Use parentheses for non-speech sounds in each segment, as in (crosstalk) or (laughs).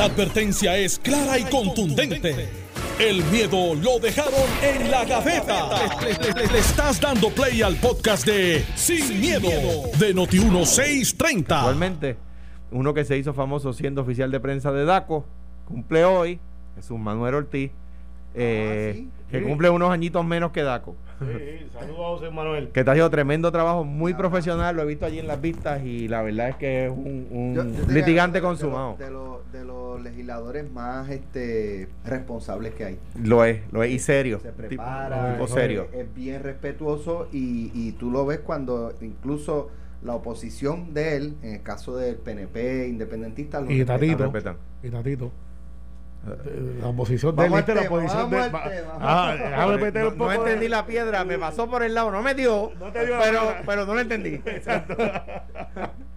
La advertencia es clara y contundente. El miedo lo dejaron en la gaveta. Le, estás dando play al podcast de Sin, miedo, de Noti1630. Actualmente, uno que se hizo famoso siendo oficial de prensa de DACO, cumple hoy, Jesús Manuel Ortiz, eh, sí. que Sí. cumple unos añitos menos que DACO. Sí, saludos a José Manuel. Que está haciendo tremendo trabajo, muy profesional, lo he visto allí en las vistas y la verdad es que es un, un Yo- yo diría litigante de consumado. De, los- de los legisladores más este, responsables que hay. Lo es, lo es, y serio. Se prepara, tipo es- serio. Es, bien respetuoso y, y tú lo ves cuando incluso la oposición de él, en el caso del PNP, independentista, lo Y. Tatito. respetan. Y Tatito. La oposición de. La oposición de vamos. Ah, déjame meter No, un poco no entendí de- la piedra, me pasó por el lado, no me dio, No te dio la pero, pero no lo entendí. (laughs)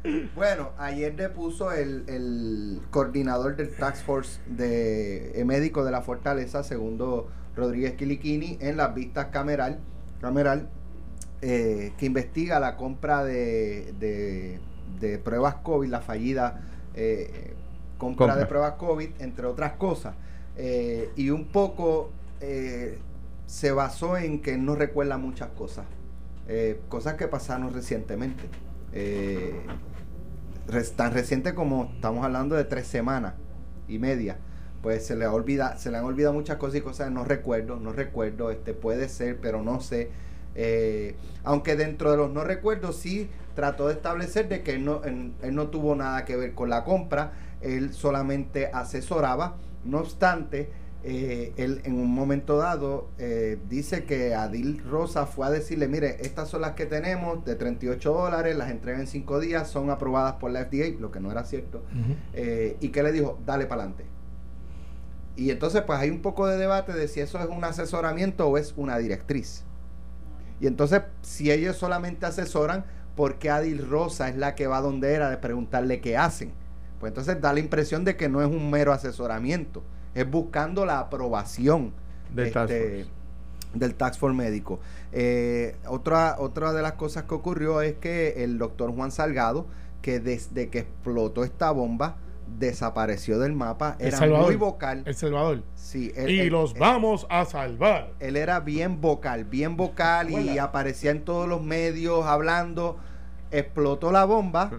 (laughs) Bueno, ayer depuso el, el coordinador del Task Force de eh, médico de la Fortaleza, segundo Rodríguez Quiliquini, en las vistas cameral, cameral eh, que investiga la compra de, de, de pruebas COVID, la fallida eh, compra, Compra. de pruebas COVID, entre otras cosas. Eh, y un poco eh, se basó en que no recuerda muchas cosas, eh, cosas que pasaron recientemente. Tan reciente como estamos hablando de tres semanas y media pues se le olvida se le han olvidado muchas cosas y cosas no recuerdo no recuerdo este puede ser pero no sé Eh, aunque dentro de los no recuerdos sí trató de establecer de que él no, en- él no tuvo nada que ver con la compra él solamente asesoraba no obstante eh, él en un momento dado eh, dice que Adil Rosa fue a decirle, mire, estas son las que tenemos de 38 dólares, las entrega en 5 días, son aprobadas por la FDA, lo que no era cierto, eh, y que le dijo, dale para adelante. Y entonces pues hay un poco de debate de si eso es un asesoramiento o es una directriz. Y entonces si ellos solamente asesoran, ¿por qué Adil Rosa es la que va donde era de preguntarle qué hacen? Pues entonces da la impresión de que no es un mero asesoramiento, es buscando la aprobación Del task este, force. del tax force médico. Eh, otra, otra de las cosas que ocurrió es que el doctor Juan Salgado, que desde que explotó esta bomba, desapareció del mapa, El era Salvador. muy vocal. El Salvador. Sí, él- y él- los él- vamos a salvar. él era bien vocal, bien vocal y aparecía en todos los medios hablando. Explotó la bomba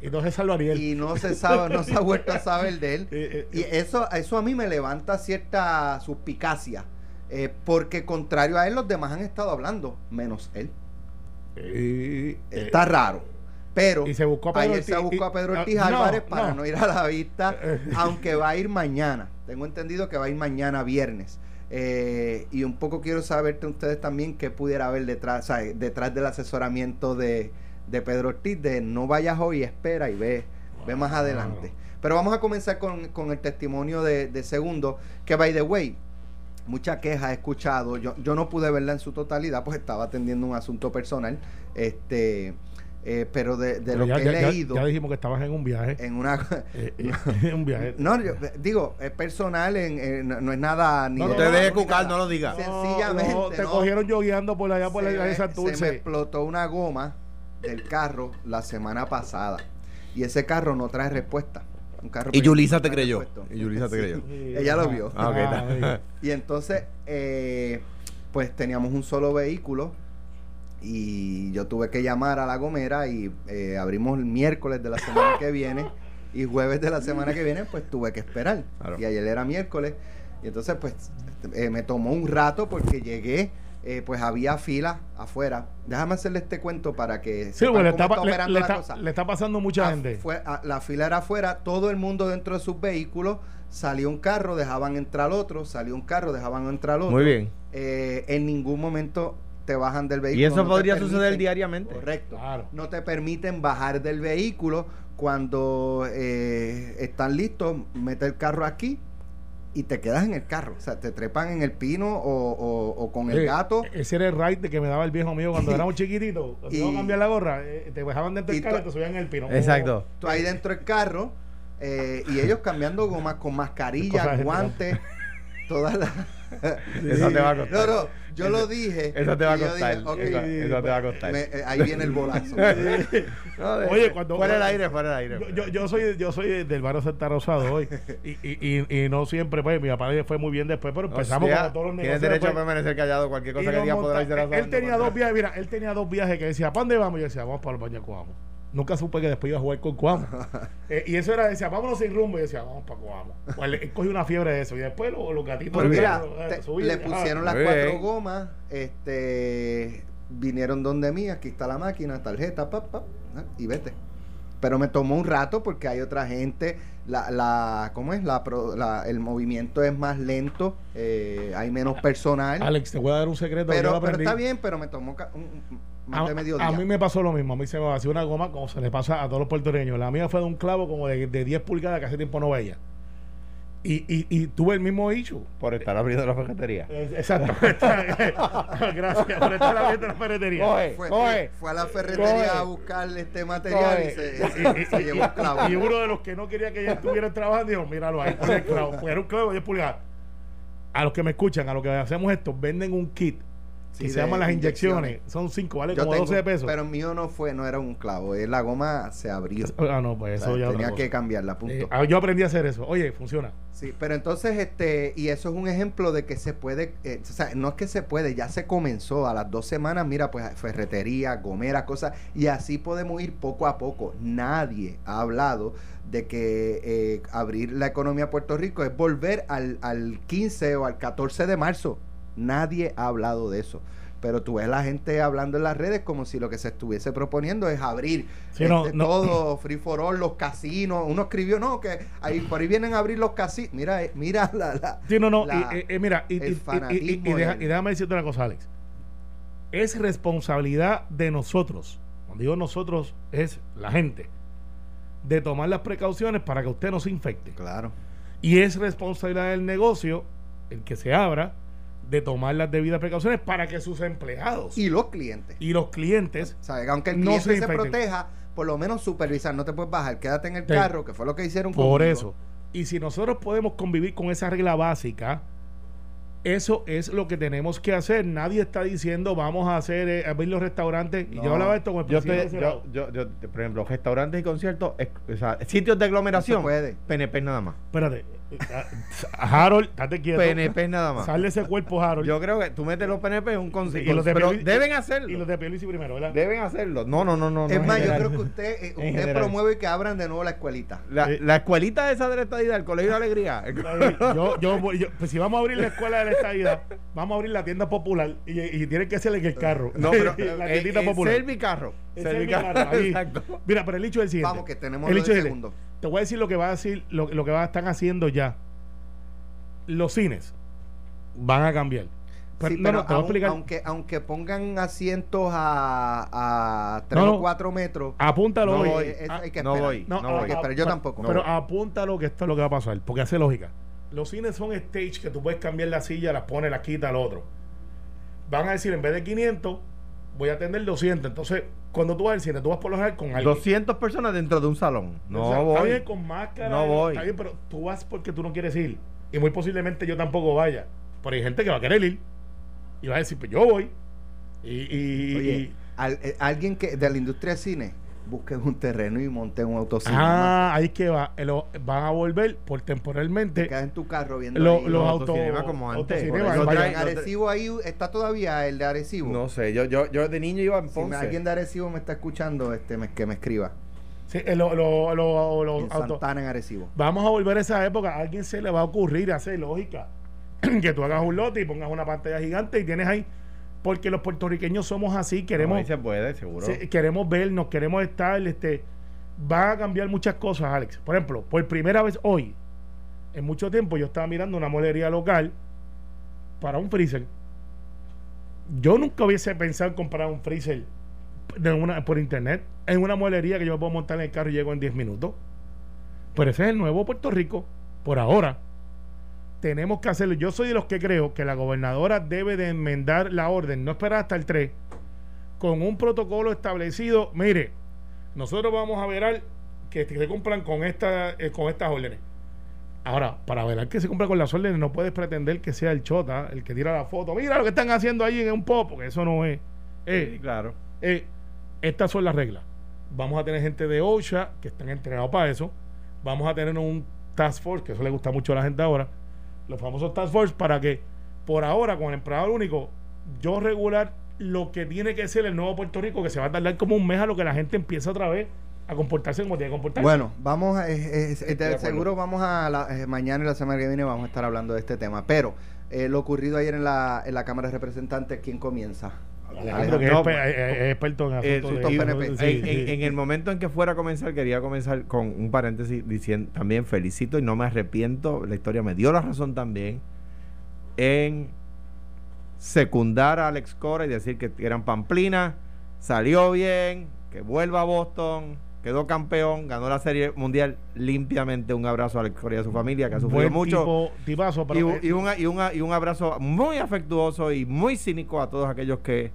Y no se salvaría él. y no se sabe, no se ha vuelto a saber de él. (laughs) Eh, eh, Y eso, eso a mí me levanta cierta suspicacia. eh, porque contrario a él, los demás han estado hablando, menos él. eh, eh, Está raro. Pero y se buscó a Pedro ayer se buscó a Pedro Ortiz Álvarez para no. no. ir a la vista, (laughs) Eh, aunque va a ir mañana. Tengo entendido que va a ir mañana viernes. Eh, y un poco quiero saber de ustedes también qué pudiera haber detrás, o sea, detrás del asesoramiento de, de Pedro Ortiz, de no vayas hoy, espera y ve, ve más adelante. Pero vamos a comenzar con, con el testimonio de, de segundo, que by the way, mucha queja he escuchado. Yo, yo no pude verla en su totalidad, pues estaba atendiendo un asunto personal. Este, eh, pero de, de pero lo ya, que ya- he ya- leído ya dijimos que estabas en un viaje. en una (laughs) (laughs) Eh, eh, (laughs) un viaje. no, yo, digo, es personal, en, en- no, no es nada ni No, de- no, no, deje no, cucar, no lo diga. Sencillamente, No, te no. cogieron yogueando por allá por la se, isla de me, se me Santurce. explotó una goma del carro la semana pasada y ese carro no trae respuesta. Un carro Y Yulisa te creyó. Y Yulisa te creyó. Sí, (laughs) ella lo vio. Ah, ok, Ah. (laughs) Y entonces, eh, pues teníamos un solo vehículo y yo tuve que llamar a la gomera y eh, abrimos el miércoles de la semana que viene y jueves de la semana que viene pues tuve que esperar. Claro. Y ayer era miércoles y entonces pues eh, me tomó un rato porque llegué, eh, pues había fila afuera. Déjame hacerle este cuento para que Sí, sepan porque le cómo está, está le- operando le la está- cosa. le está pasando mucha Ah, gente. fue- ah, la fila era afuera, todo el mundo dentro de sus vehículos, salió un carro, dejaban entrar otro, salió un carro, dejaban entrar otro. Muy bien. Eh, en ningún momento te bajan del vehículo. Y eso no te podría suceder permiten- diariamente. Correcto. Claro. No te permiten bajar del vehículo cuando eh, están listos, mete el carro aquí y te quedas en el carro. O sea, te trepan en el pino o, o- o con el Eh, gato. Ese era el ride de que me daba el viejo mío cuando (laughs) éramos chiquititos. Cuando Y- iba a cambiar la gorra, eh, te dejaban dentro del carro y te subían en el pino. Exacto. Tú ahí dentro del carro eh, y ellos cambiando gomas con mascarilla, guantes, todas las... (laughs) Eso te va a costar. No, no, yo lo dije. Eso te va a y costar. dije, ok, eso, eso te va a costar. me- eh, ahí viene el bolazo. (laughs) No, de- Oye, cuando- Fuera del aire, fuera del aire. Yo, yo, yo soy yo soy del barrio Santa Rosado hoy y, y, y, y no siempre pues mi papá fue muy bien después pero empezamos O sea, con todos los Tienes negocios derecho a después. permanecer callado. Cualquier Y cosa que diga podrá monta- ser él, él tenía dos viajes mira él tenía dos viajes que decía ¿para dónde vamos? yo decía vamos para el baño de Coamo nunca supe que después iba a jugar con Coamo (laughs) Eh, y eso era decía vámonos sin rumbo. Y decía vamos para Coamo pues, él, él cogió una fiebre de eso. Y después los, los gatitos Pues mira, te- le pusieron las cuatro gomas, este, vinieron donde mí, aquí está la máquina, tarjeta, pap, pap, ah, y vete. Pero me tomó un rato porque hay otra gente, la, la ¿cómo es? La, el movimiento es más lento, eh, hay menos personal. Alex te voy a dar un secreto pero, pero está bien, pero me tomó un- más A, de medio a día. mí me pasó lo mismo. A mí se me vació una goma como se le pasa a todos los puertorriqueños. La mía fue de un clavo como de, de 10 pulgadas que hace tiempo no veía. Y, y, y tuve el mismo issue. Por estar abriendo la ferretería. Eh, Exacto. (laughs) Gracias por estar abriendo la ferretería. Coge, fue, coge. fue a la ferretería Coge. a buscar este material y se, Y, se- llevó un clavo. y uno de los que no quería que ella estuviera trabajando dijo, míralo ahí, pon el clavo. Era un clavo de 10 pulgadas. A los que me escuchan, a los que hacemos esto, venden un kit Sí, que se llaman las inyecciones. inyecciones. Son 5, vale Yo como tengo, 12 pesos. Pero el mío no fue, no era un clavo, eh, la goma se abrió. (laughs) ah, no, pues O eso sea, ya tenía que cambiarla, punto. Eh, ah, yo aprendí a hacer eso. Oye, funciona. Sí, pero entonces, este, y eso es un ejemplo de que se puede, eh, o sea, no es que se puede, ya se comenzó a las dos semanas, mira, pues ferretería, gomera, cosas, y así podemos ir poco a poco. Nadie ha hablado de que eh, abrir la economía de Puerto Rico es volver al, al 15 o al 14 de marzo. Nadie ha hablado de eso. Pero tú ves la gente hablando en las redes como si lo que se estuviese proponiendo es abrir Sí, este, no. todo, free for all, los casinos. Uno escribió, no, que ahí, por ahí vienen a abrir los casinos. Mira, eh, mira (laughs) la, la- Sí, no, no. la- y, mira, y, el y- y- y- y fanatismo deja- del- y déjame decirte una cosa, Alex. Es responsabilidad de nosotros. Cuando digo nosotros, es la gente. De tomar las precauciones para que usted no se infecte. Claro. Y es responsabilidad del negocio, el que se abra, de tomar las debidas precauciones para que sus empleados y, Y los clientes. los clientes. O sea, aunque el No cliente se proteja, por lo menos supervisar. No te puedes bajar, quédate en el Sí. carro, que fue lo que hicieron Por conmigo. eso. Y si nosotros podemos convivir con esa regla básica, eso es lo que tenemos que hacer. Nadie está diciendo vamos a hacer eh, abrir los restaurantes. Y No. yo hablaba esto con el Yo, Senado. yo, yo, yo, por ejemplo, restaurantes y conciertos, es- o sea, sitios de No aglomeración, se puede. PNP nada más. Espérate. Ah, Harold, date quieto. PNP nada más. Sal de ese cuerpo, Harold. Yo creo que tú metes los PNP en un los de pero deben hacerlo. Y los de Piolici primero, ¿verdad? Deben hacerlo. No, no, no, no. Es más, yo creo que usted, eh, usted promueve que abran de nuevo la escuelita. La, Eh, la escuelita esa de la estadía, el Colegio de Alegría. yo, yo, voy- yo- pues si vamos a abrir la escuela de la estadía, vamos a abrir la tienda popular y, y tiene que ser en el carro. No, pero (laughs) la tiendita eh, popular. Ahí. Exacto. Mira, pero el hecho es el siguiente. Vamos, que tenemos El hecho es el- segundo. Te voy a decir lo que va a decir, lo, lo que va, están haciendo ya. Los cines van a cambiar. Pero, Sí, no, pero no, te voy a aun- explicar. aunque, aunque pongan asientos a, a 3 No, no. o 4 metros, Apúntalo No hoy. Ah, hay que no voy. no, no voy. Hay que esperar. Yo tampoco. No Pero voy. apúntalo que esto es lo que va a pasar, porque hace lógica. Los cines son stage que tú puedes cambiar la silla, las pones, las quitas al otro. Van a decir, en vez de 500, voy a atender 200. Entonces, cuando tú vas al cine, tú vas por lo general con alguien. 200 personas dentro de un salón. No O sea, Está voy. bien con máscara. No voy. Está bien, pero tú vas porque tú no quieres ir. Y muy posiblemente yo tampoco vaya. Pero hay gente que va a querer ir. Y va a decir, pues yo voy. Y, y- Oye, y- al- eh, alguien que de la industria del cine, busquen un terreno y monten un autocine. ah, ahí que va. Eh, lo- van a volver por Te temporalmente quedas en tu carro viendo lo- ahí. los los autos. autocinemas como antes. traen- En Arecibo ahí está todavía el de Arecibo. No sé, yo, yo, yo de niño iba en si Ponce. me- alguien de Arecibo me está escuchando, este, me- que me escriba. Sí, eh, lo- lo- lo- los En. Santana, en Arecibo. Vamos a volver a esa época. A alguien se le va a ocurrir hacer lógica. (clears throat) que tú hagas un lote y pongas una pantalla gigante y tienes ahí. Porque los puertorriqueños somos así, No, queremos, ahí se puede, seguro. queremos vernos, queremos estar. Este, va a cambiar muchas cosas, Alex. Por ejemplo, por primera vez hoy, en mucho tiempo, yo estaba mirando una molería local para un freezer. Yo nunca hubiese pensado en comprar un freezer de una, por internet en una molería que yo me puedo montar en el carro y llego en 10 minutos. Pero ese es el nuevo Puerto Rico, por ahora. Tenemos que hacerlo. Yo soy de los que creo que la gobernadora debe de enmendar la orden, no esperar hasta el 3, con un protocolo establecido. Mire, nosotros vamos a ver al que se cumplan con, esta, eh, con estas órdenes. Ahora, para ver que se compra con las órdenes, no puedes pretender que sea el chota el que tira la foto. Mira lo que están haciendo ahí en un pop, porque eso no es. Eh, Sí, claro. eh, estas son las reglas. Vamos a tener gente de OSHA que están entrenados para eso. Vamos a tener un task force, que eso le gusta mucho a la gente ahora. Los famosos task force para que por ahora con el empleador único yo regular lo que tiene que ser el nuevo Puerto Rico, que se va a tardar como un mes a lo que la gente empieza otra vez a comportarse como tiene que comportarse. Bueno, vamos, a- eh, eh, acuerdo. seguro vamos a, la- eh, mañana y la semana que viene vamos a estar hablando de este tema, pero eh, lo ocurrido ayer en la, en la Cámara de Representantes, ¿quién comienza? Alejandro, que es, No, exper- es- es experto en Eh, asuntos de PNP. sí, en, sí. en- en el momento en que fuera a comenzar, quería comenzar con un paréntesis diciendo también felicito y no me arrepiento. La historia me dio la razón también en secundar a Alex Cora y decir que eran pamplinas, salió bien, que vuelva a Boston, quedó campeón, ganó la serie mundial limpiamente. Un abrazo a Alex Cora y a su familia que ha sufrido Buen mucho. tipo- tipazo, pero, y, un- eh, y una- y una- y un abrazo muy afectuoso y muy cínico a todos aquellos que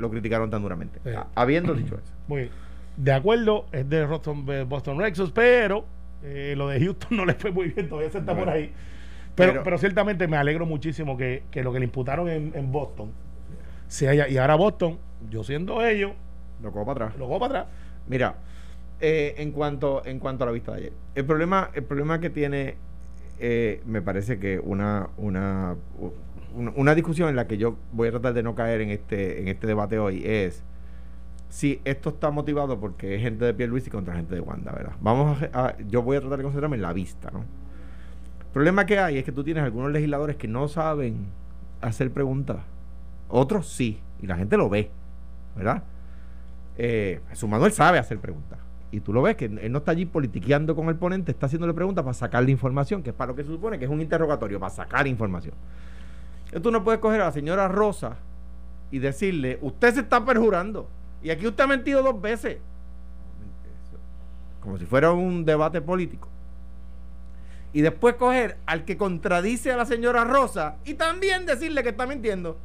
lo criticaron tan duramente. Sí. Habiendo dicho eso. (clears throat) Muy bien. De acuerdo, es de Boston, eh, Boston Red Sox, pero eh, lo de Houston (laughs) no le fue muy bien, todavía se está Bueno. por ahí. Pero, Pero- pero, ciertamente me alegro muchísimo que, que lo que le imputaron en, en Boston se haya. Y ahora Boston, yo siendo ellos, Lo cojo para atrás. lo cojo para atrás. Mira, eh, en cuanto en cuanto a la vista de ayer, el problema el problema que tiene eh, me parece que una una una discusión en la que yo voy a tratar de no caer en este en este debate hoy es si esto está motivado porque es gente de Pierluisi contra gente de Wanda, ¿verdad? Vamos a, yo voy a tratar de concentrarme en la vista, ¿no? El problema que hay es que tú tienes algunos legisladores que no saben hacer preguntas. Otros sí, y la gente lo ve, ¿verdad? Eh, Jesús Manuel sabe hacer preguntas. Y tú lo ves que él no está allí politiqueando con el ponente, está haciéndole preguntas para sacarle información, que es para lo que se supone que es un interrogatorio, para sacar información. Tú no puedes coger a la señora Rosa y decirle, usted se está perjurando. Y aquí usted ha mentido dos veces. Como si fuera un debate político. Y después coger al que contradice a la señora Rosa y también decirle que está mintiendo.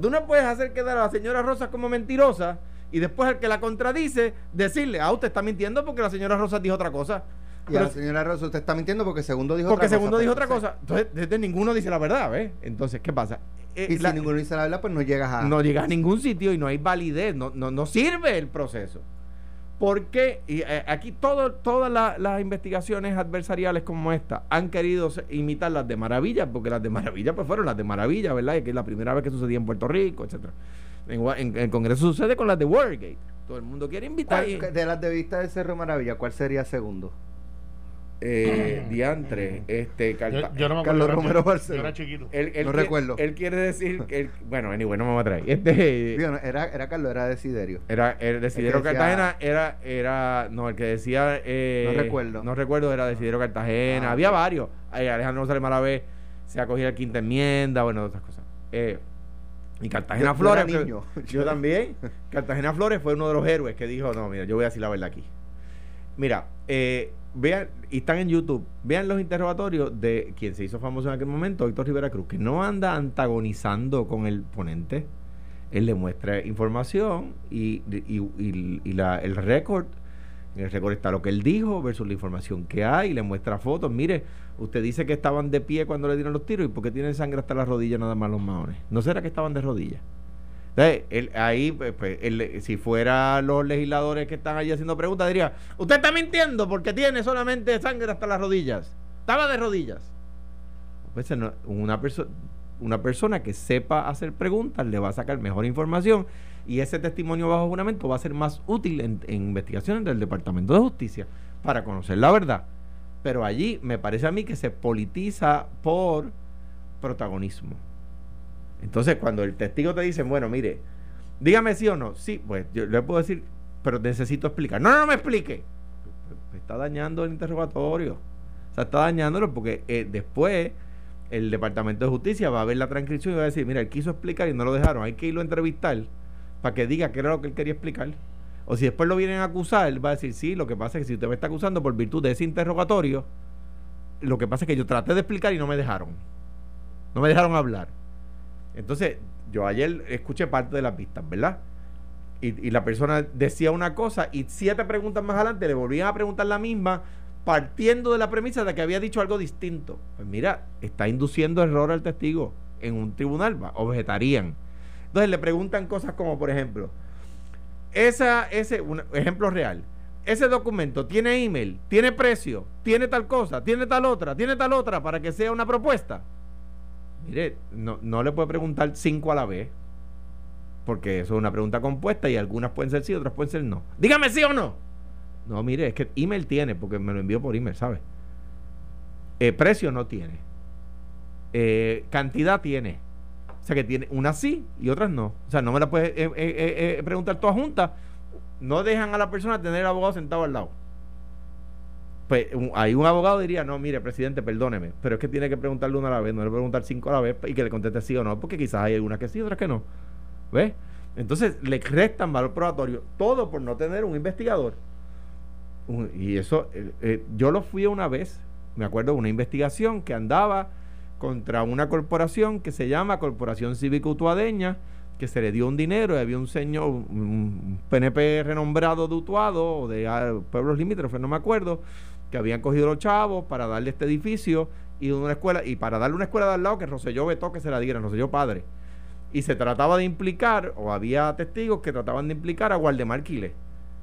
Tú no puedes hacer quedar a la señora Rosa como mentirosa y después al que la contradice decirle, ah, usted está mintiendo porque la señora Rosa dijo otra cosa. Y Pero- la señora Rosa, usted está mintiendo porque segundo dijo porque otra segundo cosa. dijo otra cosa. Entonces, desde ninguno dice la verdad, ¿ves? Entonces, ¿qué pasa? Eh, Y la- si ninguno dice la verdad, pues no llegas a... no llegas a ningún sitio y no hay validez, no, no, no sirve el proceso. Porque y, eh, aquí todo, todas la- las investigaciones adversariales como esta han querido imitar las de Maravilla, porque las de Maravilla pues fueron las de Maravilla, ¿verdad? Y que es la primera vez que sucedía en Puerto Rico, etcétera. En, el Congreso sucede con las de Watergate. Todo el mundo quiere invitar. ¿Cuál- y- de las de vista de Cerro Maravilla, ¿cuál sería segundo? Eh, diantre, este, Yo, yo no me. Carlos yo Romero Barceló. Yo era chiquito. él, él no recuerdo. Él quiere decir que, él- bueno, anyway, no me va a traer. (laughs) Este, Digo, no, era, era Carlos, era Desiderio. Era el decía- Cartagena, era, era, no, el que decía, eh, No recuerdo. No recuerdo, era Desidero Cartagena, Ah, había ok. varios. Alejandro González Malavé se acogía la quinta enmienda, bueno, otras cosas. Eh, y Cartagena Yo- yo Flores, niño. (laughs) yo también. Cartagena Flores fue uno de los héroes que dijo, no, mira, yo voy a decir la verdad aquí. Mira, eh, vean, y están en YouTube, vean los interrogatorios de quien se hizo famoso en aquel momento, Héctor Rivera Cruz, que no anda antagonizando con el ponente. Él le muestra información y, y- la- el récord, en el récord está lo que él dijo versus la información que hay, y le muestra fotos. Mire, usted dice que estaban de pie cuando le dieron los tiros, ¿y por qué tienen sangre hasta las rodillas nada más los maones? ¿No será que estaban de rodillas? Entonces, él- ahí, pues, él, si fuera los legisladores que están allí haciendo preguntas, diría, usted está mintiendo porque tiene solamente sangre hasta las rodillas. Estaba de rodillas. Pues, una, una persona que sepa hacer preguntas le va a sacar mejor información y ese testimonio bajo juramento va a ser más útil en, en investigaciones del Departamento de Justicia para conocer la verdad. Pero allí me parece a mí que se politiza por protagonismo. Entonces, cuando el testigo te dice, bueno, mire, dígame sí o no, sí, pues yo le puedo decir, pero necesito explicar. No, no, no me explique. Me está dañando el interrogatorio. O sea, está dañándolo porque eh, después el Departamento de Justicia va a ver la transcripción y va a decir, mira, él quiso explicar y no lo dejaron. Hay que irlo a entrevistar para que diga qué era lo que él quería explicar. O si después lo vienen a acusar, él va a decir, sí, lo que pasa es que si usted me está acusando por virtud de ese interrogatorio, lo que pasa es que yo traté de explicar y no me dejaron. No me dejaron hablar. Entonces, yo ayer escuché parte de las pistas, ¿verdad? Y, y la persona decía una cosa y siete preguntas más adelante le volvían a preguntar la misma partiendo de la premisa de que había dicho algo distinto. Pues mira, está induciendo error al testigo en un tribunal, objetarían. Entonces le preguntan cosas como, por ejemplo, ese, un ejemplo real, ese documento tiene email, tiene precio, tiene tal cosa, tiene tal otra, tiene tal otra para que sea una propuesta. Mire, no, no le puede preguntar cinco a la vez, porque eso es una pregunta compuesta y algunas pueden ser sí, otras pueden ser no. Dígame sí o no. No, mire, es que email tiene, porque me lo envió por email, ¿sabe? Eh, precio no tiene. Eh, cantidad tiene. O sea que tiene unas sí y otras no. O sea, no me la puedes eh, preguntar todas juntas. No dejan a la persona tener el abogado sentado al lado. Pues ahí un abogado diría, no, mire, presidente, perdóneme, pero es que tiene que preguntarle una a la vez, no le preguntar cinco a la vez y que le conteste sí o no, porque quizás hay algunas que sí, otras que no. ¿Ves? Entonces le restan valor probatorio, todo por no tener un investigador. y eso, eh, eh, yo lo fui una vez, me acuerdo de una investigación que andaba contra una corporación que se llama Corporación Cívica Utuadeña, que se le dio un dinero y había un señor, un PNP renombrado de Utuado o de ah, pueblos limítrofes, no me acuerdo, que habían cogido los chavos para darle este edificio y una escuela, y para darle una escuela de al lado que Roselló vetó que se la diera, Roselló padre. Y se trataba de implicar, o había testigos que trataban de implicar a Gualdemar Quiles.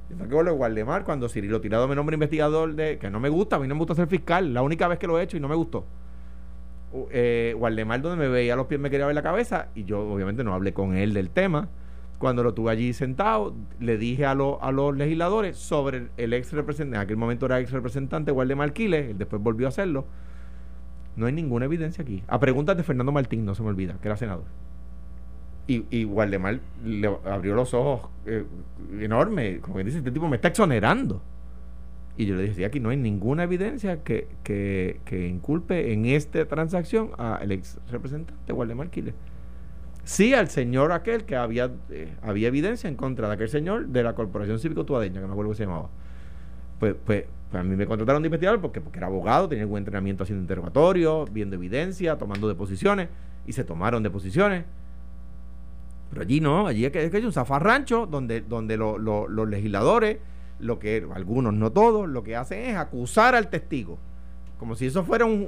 Yo me acuerdo de Gualdemar cuando Cirilo Tirado me nombre investigador de, que no me gusta, a mí no me gusta ser fiscal, la única vez que lo he hecho y no me gustó eh, Waldemar donde me veía los pies me quería ver la cabeza y yo obviamente no hablé con él del tema. Cuando lo tuve allí sentado, le dije a, a los legisladores sobre el, ex representante, en aquel momento era ex representante Waldemar Quiles, él después volvió a hacerlo. No hay ninguna evidencia aquí. A preguntas de Fernando Martín, no se me olvida, que era senador. Y, y Waldemar le abrió los ojos eh, enorme, como que dice, este tipo me está exonerando. Y yo le dije, aquí no hay ninguna evidencia que, que, inculpe en esta transacción al ex representante Waldemar Quiles. Sí al señor aquel que había, eh, había evidencia en contra de aquel señor de la Corporación Cívico Tuadeña, que me acuerdo que se llamaba. Pues, pues, pues, a mí me contrataron de investigador porque, porque era abogado, tenía buen entrenamiento haciendo interrogatorio, viendo evidencia, tomando deposiciones, y se tomaron deposiciones. Pero allí no, allí es que, hay un zafarrancho donde, donde los legisladores lo que algunos, no todos, lo que hacen es acusar al testigo, como si eso fuera un,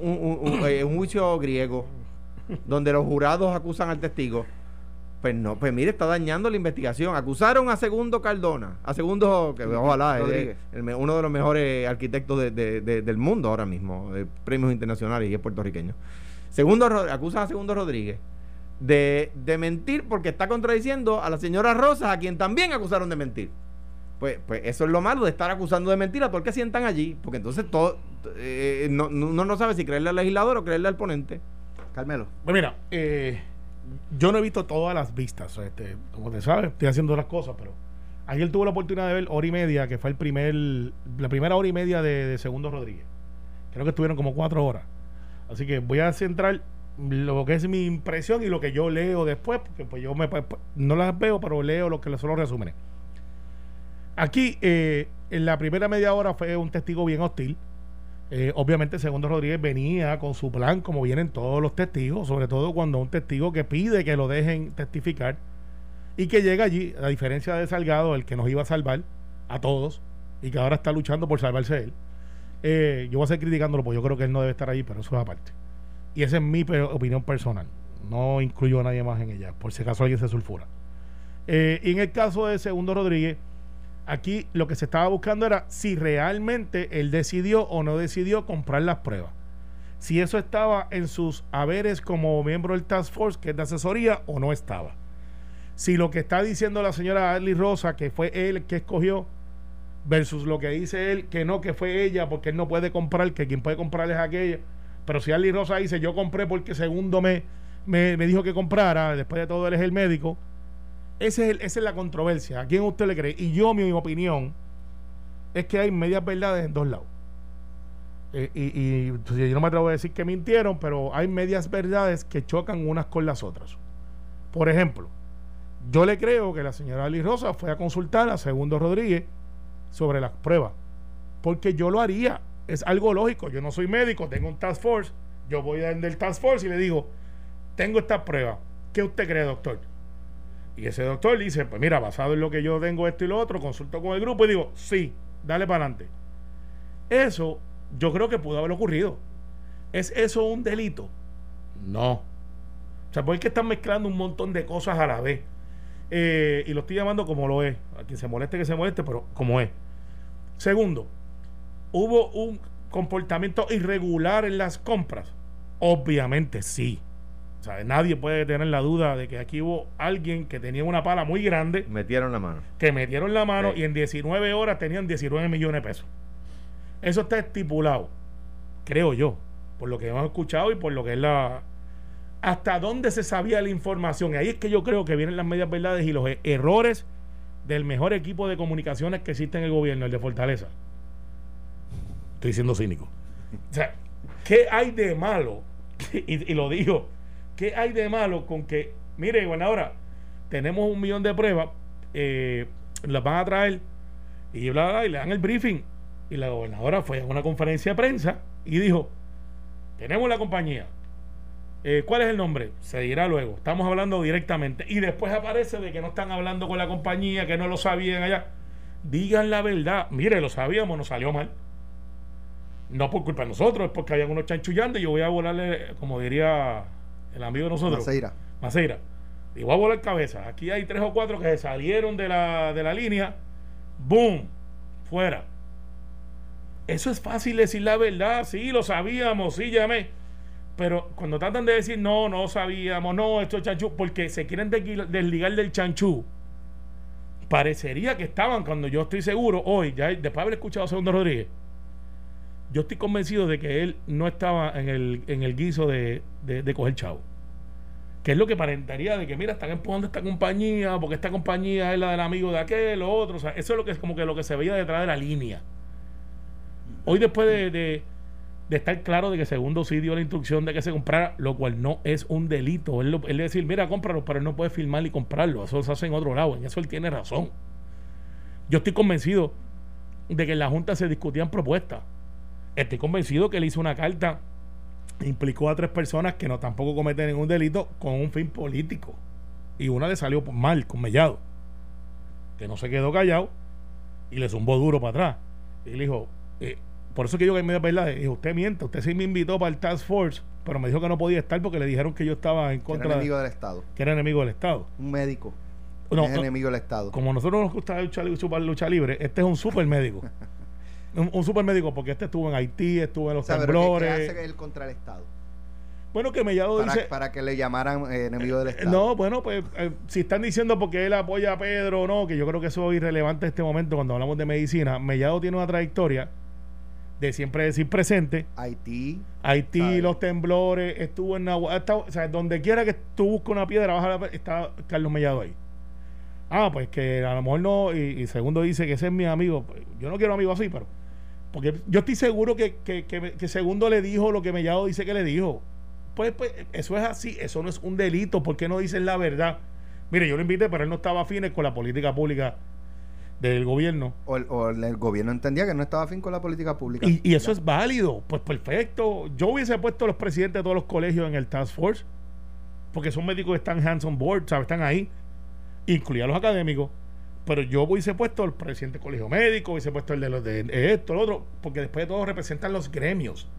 eh, juicio griego, donde los jurados acusan al testigo. Pues no, pues mire, está dañando la investigación. Acusaron a Segundo Cardona, a Segundo, que ojalá es uno de los mejores arquitectos del mundo ahora mismo, de premios internacionales y es puertorriqueño. Segundo, acusan a Segundo Rodríguez de, de mentir porque está contradiciendo a la señora Rosas, a quien también acusaron de mentir. Pues, pues eso es lo malo de estar acusando de mentira a todo el que sientan allí, porque entonces todo eh, no, uno no sabe si creerle al legislador o creerle al ponente. Carmelo. Pues mira, eh, yo no he visto todas las vistas, este, como te sabes, estoy haciendo las cosas, pero ayer tuve la oportunidad de ver hora y media, que fue el primer, la primera hora y media de, Segundo Rodríguez. Creo que estuvieron como cuatro horas. Así que voy a centrar lo que es mi impresión y lo que yo leo después, porque pues yo me, pues, no las veo, pero leo lo que son los resúmenes. Aquí, eh, en la primera media hora fue un testigo bien hostil. Eh, obviamente, Segundo Rodríguez venía con su plan, como vienen todos los testigos, sobre todo cuando un testigo que pide que lo dejen testificar y que llega allí, a diferencia de Salgado, el que nos iba a salvar a todos y que ahora está luchando por salvarse él. Eh, yo voy a seguir criticándolo porque yo creo que él no debe estar ahí, pero eso es aparte. Y esa es mi opinión personal. No incluyo a nadie más en ella, por si acaso alguien se sulfura. y en el caso de Segundo Rodríguez, Aquí lo que se estaba buscando era si realmente él decidió o no decidió comprar las pruebas. Si eso estaba en sus haberes como miembro del Task Force, que es de asesoría, o no estaba. Si lo que está diciendo la señora Arlie Rosa, que fue él que escogió, versus lo que dice él, que no, que fue ella, porque él no puede comprar, que quien puede comprar es aquella. Pero si Arlie Rosa dice, yo compré porque segundo me, me, me dijo que comprara, después de todo él es el médico, esa es la controversia. ¿A quién usted le cree? Y yo, mi opinión, es que hay medias verdades en dos lados. Eh, y, yo no me atrevo a decir que mintieron, pero hay medias verdades que chocan unas con las otras. Por ejemplo, yo le creo que la señora Liz Rosa fue a consultar a Segundo Rodríguez sobre las pruebas, porque yo lo haría. Es algo lógico. Yo no soy médico, tengo un task force. Yo voy a del task force y le digo, tengo esta prueba. ¿Qué usted cree, doctor? Y ese doctor dice, pues mira, basado en lo que yo tengo esto y lo otro, consulto con el grupo y digo, sí, dale para adelante. Eso Yo creo que pudo haber ocurrido. ¿Es eso un delito? No. O sea, porque están mezclando un montón de cosas a la vez. Eh, y lo estoy llamando como lo es. A quien se moleste, que se moleste, pero como es. Segundo, ¿hubo un comportamiento irregular en las compras? Obviamente sí. O sea, nadie puede tener la duda de que aquí hubo alguien que tenía una pala muy grande. Metieron la mano. Que metieron la mano Sí. y en 19 horas tenían 19 millones de pesos. Eso está estipulado, creo yo, por lo que hemos escuchado y por lo que es la... Hasta dónde se sabía la información. Y ahí es que yo creo que vienen las medias verdades y los e- errores del mejor equipo de comunicaciones que existe en el gobierno, el de Fortaleza. Estoy siendo cínico. O sea, ¿qué hay de malo? (laughs) y, y lo digo, ¿qué hay de malo con que, mire, gobernadora, tenemos un millón de pruebas, eh, las van a traer y, bla, bla, y le dan el briefing? Y la gobernadora fue a una conferencia de prensa y dijo, tenemos la compañía. Eh, ¿Cuál es el nombre? Se dirá luego. Estamos hablando directamente. Y después aparece de que no están hablando con la compañía, que no lo sabían allá. Digan la verdad. Mire, lo sabíamos, nos salió mal. No por culpa de nosotros, es porque habían unos chanchullando y yo voy a volarle, como diría el amigo de nosotros. Maceira. Maceira. Y voy a volar cabeza. Aquí hay tres o cuatro que se salieron de la, de la línea. ¡Boom! Fuera. Eso es fácil decir la verdad. Sí, lo sabíamos, sí, llamé. Pero cuando tratan de decir, no, no sabíamos, no, esto es chanchú, porque se quieren desligar del chanchú, parecería que estaban, cuando yo estoy seguro, hoy, ya después de haber escuchado a Segundo Rodríguez, yo estoy convencido de que él no estaba en el, en el guiso de, de, de coger chavo. Que es lo que aparentaría de que, mira, están empujando esta compañía, porque esta compañía es la del amigo de aquel, o otro. O sea, eso es lo que es como que lo que se veía detrás de la línea. Hoy, después de, de, estar claro de que Segundo sí dio la instrucción de que se comprara, lo cual no es un delito. Él, lo- él decir, mira, cómpralo, pero él no puede filmar y comprarlo. Eso se hace en otro lado. En eso él tiene razón. Yo estoy convencido de que en la Junta se discutían propuestas. Estoy convencido que él hizo una carta, implicó a tres personas que no tampoco cometen ningún delito con un fin político. Y una le salió mal, con Mellado, que no se quedó callado y le zumbó duro para atrás. Y le dijo, eh, por eso que yo que me da verdad, dijo, usted miente, usted sí me invitó para el Task Force, pero me dijo que no podía estar porque le dijeron que yo estaba en Que contra era de- enemigo del Estado. que era enemigo del Estado. Un médico. No, es no, enemigo del Estado. como a nosotros nos gusta luchar, luchar lucha libre, este es un super médico. (laughs) un, un super médico porque este estuvo en Haití, estuvo en O los sea, pero ¿qué- temblores. ¿qué hace él contra el Estado? Bueno, que Mellado Para, dice... para que le llamaran eh, enemigo del Eh, Estado. No, bueno, pues eh, si están diciendo porque él apoya a Pedro o no, que yo creo que eso es irrelevante en este momento cuando hablamos de medicina. Mellado tiene una trayectoria de siempre decir presente. Haití. Haití, los temblores, estuvo en Nahua- ha estado- o sea, donde quiera que tú busques una piedra, baja la, está Carlos Mellado ahí. Ah, pues que a lo mejor no, y, y segundo dice que ese es mi amigo. Pues, yo no quiero amigos así, pero. Porque yo estoy seguro que, que, que- que segundo le dijo lo que Mellado dice que le dijo. Pues, pues eso es así, eso no es un delito. ¿Por qué no dicen la verdad? Mire, yo lo invité, pero él no estaba afines con la política pública del gobierno. O el, o el gobierno entendía que no estaba afín con la política pública. Y, y eso es válido. Pues perfecto. Yo hubiese puesto a los presidentes de todos los colegios en el Task Force. Porque son médicos que están hands on board, ¿sabes? Están ahí. Incluía a los académicos. Pero yo hubiese puesto al presidente del colegio médico, hubiese puesto el de los de esto, lo otro. Porque después de todo representan los gremios.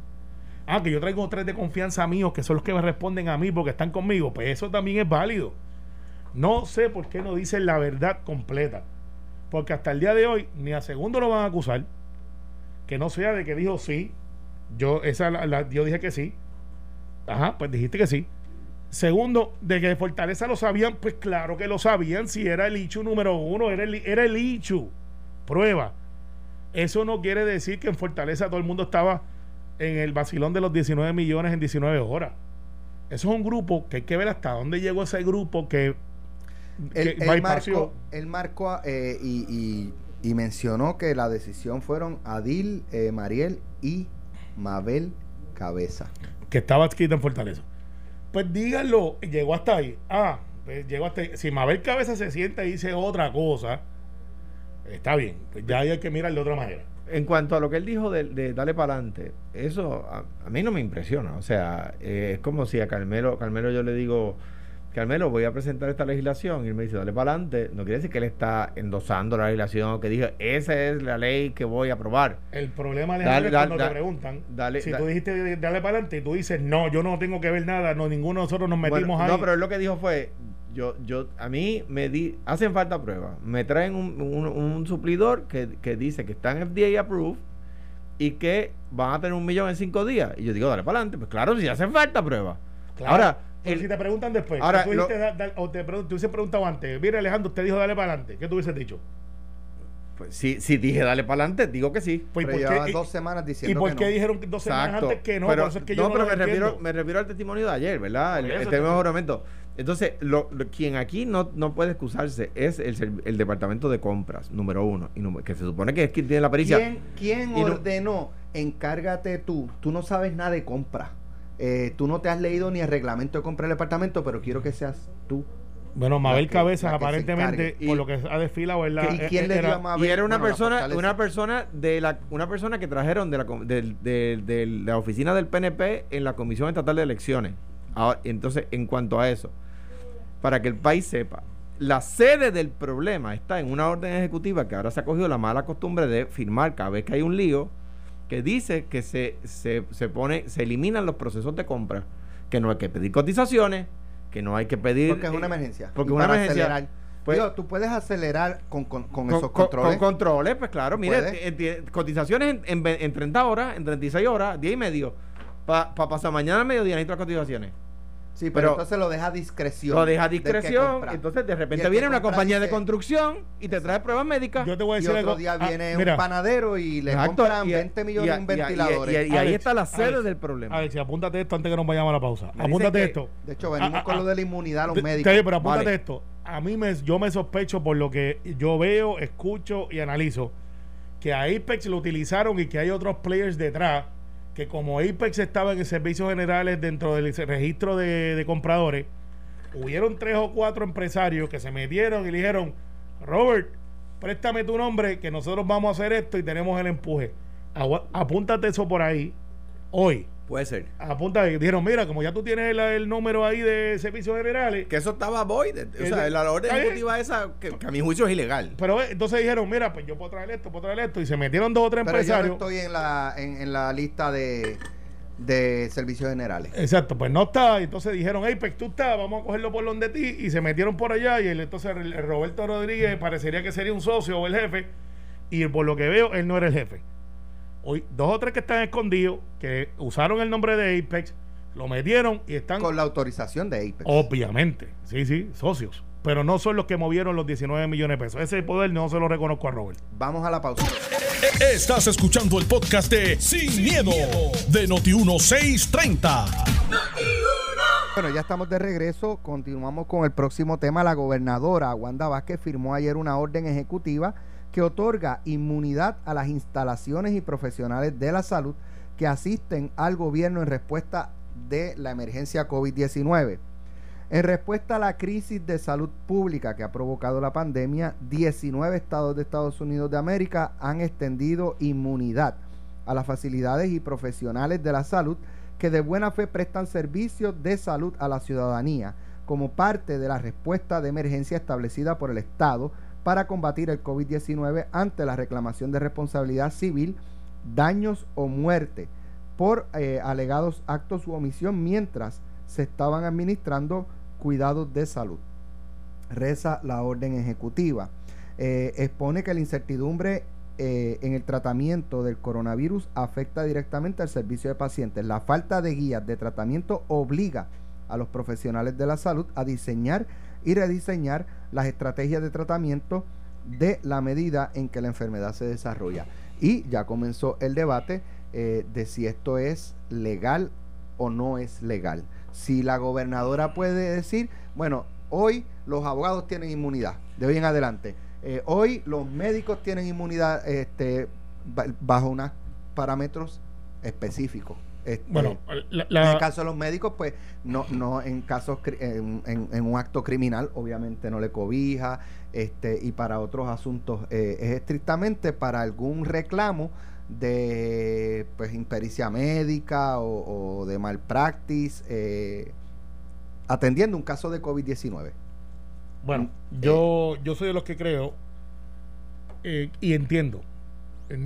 Ah, que yo traigo tres de confianza míos, que son los que me responden a mí porque están conmigo. Pues eso también es válido. No sé por qué no dicen la verdad completa. Porque hasta el día de hoy, ni a segundo lo van a acusar que no sea de que dijo sí. Yo, esa, la- la- yo dije que sí. Ajá, pues dijiste que sí. Segundo, de que Fortaleza lo sabían, pues claro que lo sabían. Si era el Ichu número uno, era el, era el Ichu. Prueba. Eso no quiere decir que en Fortaleza todo el mundo estaba en el vacilón de los 19 millones en 19 horas. Eso es un grupo que hay que ver hasta dónde llegó ese grupo que, que él marcó, él marcó, eh, y, y- y mencionó que la decisión fueron Adil, eh, Mariel y Mabel Cabeza. que estaba escrita en Fortaleza. Pues díganlo, llegó hasta ahí. Ah, pues llegó hasta ahí. Si Mabel Cabeza se sienta y dice otra cosa, está bien. Pues ya hay que mirar de otra manera. En cuanto a lo que él dijo de, de darle para adelante, eso a, a mí no me impresiona. O sea, eh, es como si a Carmelo, Carmelo yo le digo, Carmelo, voy a presentar esta legislación. Y él me dice, dale para adelante. No quiere decir que él está endosando la legislación o que diga, esa es la ley que voy a aprobar. El problema, Alejandro, es cuando te preguntan. Dale, si dale. tú dijiste dale para adelante y tú dices, no, yo no tengo que ver nada, no, ninguno de nosotros nos metimos Bueno, ahí. No, pero él lo que dijo fue, yo, yo, a mí me di, hacen falta pruebas. Me traen un, un- un suplidor que, que dice que está en FDA approved y que van a tener un millón en cinco días. Y yo digo, dale para adelante. Pues claro, si hacen falta pruebas. Claro. Ahora, Pero el- si te preguntan después, Ahora, ¿qué tú dijiste, lo- da- da- o te, te hubiese preguntado antes, mira Alejandro, usted dijo dale para adelante, ¿qué tú hubieses dicho? pues, si, si dije dale para adelante, digo que sí. Pues, Pero ¿por llevaba dos semanas ¿Y diciendo por que qué no. dijeron dos semanas Exacto. antes que no? pero, por es que no, pero me refiero, me refiero al testimonio de ayer, ¿verdad? El, Por el término juramento. Entonces, lo, lo- quien aquí no, no puede excusarse es el, departamento de compras, número uno, y número- que se supone que es quien tiene la pericia. ¿Quién, quién Y no- ordenó? Encárgate tú. Tú no sabes nada de compra. Eh, tú no te has leído ni el reglamento de compra del departamento, pero quiero que seas tú. Bueno, Mabel la que- Cabezas la que se aparentemente, por lo que ha desfilado, ¿verdad? ¿Y Eh, quién le era- dio a Mabel? Y era una Bueno, la persona, una persona de la, una persona que trajeron de la, de la oficina del PNP en la Comisión Estatal de Elecciones. Ahora, entonces, en cuanto a eso, para que el país sepa, la sede del problema está en una orden ejecutiva que ahora se ha cogido la mala costumbre de firmar cada vez que hay un lío, que dice que se, se, se pone, se eliminan los procesos de compra, que no hay que pedir cotizaciones, que no hay que pedir Porque es una eh, emergencia. porque es una emergencia. acelerar. Pues- Digo, tú puedes acelerar con, con, con con, esos con- controles. con controles, pues claro, mire, Puede. eh, tie- cotizaciones en, en, ve- en 30 horas, en 36 horas, 10 y medio. Para pasar mañana al mediodía necesito las cotizaciones. Sí, pero, pero- entonces lo deja a discreción. Lo deja a discreción, entonces de Y repente viene una compañía de construcción y te trae pruebas médicas. Yo te voy a Y decir otro algo. día Ah, viene mira, un panadero y le Exacto, compran y- 20 millones y- en y- y- ventiladores. Y, y ahí está la sede Alex, del problema. Alex, apúntate esto antes que nos vayamos a la pausa. Me que- esto. de hecho, venimos Ah, con ah, lo de la inmunidad a los Te- médicos. te- pero apúntate Vale. esto. A mí me, yo me sospecho por lo que yo veo, escucho y analizo que a Apex lo utilizaron y que hay otros players detrás que como Apex estaba en servicios generales dentro del registro de, compradores, hubieron tres o cuatro empresarios que se metieron y le dijeron, Robert, préstame tu nombre que nosotros vamos a hacer esto y tenemos el empuje. Agua- apúntate eso por ahí hoy. Puede ser. Apunta y dijeron, mira, como ya tú tienes el, el número ahí de servicios generales, Que eso estaba void. O sea, la orden ejecutiva esa, que, que a mi juicio es ilegal. pero eh, entonces dijeron, mira, pues yo puedo traer esto, puedo traer esto, y se metieron dos o tres Pero yo no empresarios. estoy en la, en, en la lista de, de servicios generales. Exacto, pues no está. Entonces dijeron, Apex, tú estás, vamos a cogerlo por donde ti. Y se metieron por allá. Y el, entonces el, el Roberto Rodríguez parecería que sería un socio o el jefe. Y por lo que veo, él no era el jefe. Hoy, dos o tres que están escondidos, que usaron el nombre de Apex, lo metieron y están, Con la autorización de Apex. obviamente, sí, sí, socios. Pero no son los que movieron los 19 millones de pesos. Ese poder no se lo reconozco a Robert. Vamos a la pausa. Estás escuchando el podcast de Sin, miedo, de Noti1630. Bueno, ya estamos de regreso. Continuamos con el próximo tema. La gobernadora Wanda Vázquez firmó ayer una orden ejecutiva que otorga inmunidad a las instalaciones y profesionales de la salud que asisten al gobierno en respuesta de la emergencia COVID-19. En respuesta a la crisis de salud pública que ha provocado la pandemia, 19 estados de Estados Unidos de América han extendido inmunidad a las facilidades y profesionales de la salud que de buena fe prestan servicios de salud a la ciudadanía como parte de la respuesta de emergencia establecida por el Estado para combatir el COVID-19 ante la reclamación de responsabilidad civil, daños o muerte por eh, alegados actos u omisión mientras se estaban administrando cuidados de salud. Reza la orden ejecutiva. Eh, expone que la incertidumbre eh, en el tratamiento del coronavirus afecta directamente al servicio de pacientes. La falta de guías de tratamiento obliga a los profesionales de la salud a diseñar y rediseñar las estrategias de tratamiento de la medida en que la enfermedad se desarrolla. Y ya comenzó el debate eh, de si esto es legal o no es legal. Si la gobernadora puede decir, bueno, hoy los abogados tienen inmunidad, de hoy en adelante. Eh, hoy los médicos tienen inmunidad este, ba- bajo unos parámetros específicos. Este, Bueno, la, en el caso de los médicos, pues no, no en casos en, en- en un acto criminal, obviamente no le cobija, este, y para otros asuntos eh, es estrictamente para algún reclamo de pues impericia médica o, o de malpractice, eh, atendiendo un caso de COVID-19. Bueno, Mm, yo, yo soy de los que creo eh, y entiendo.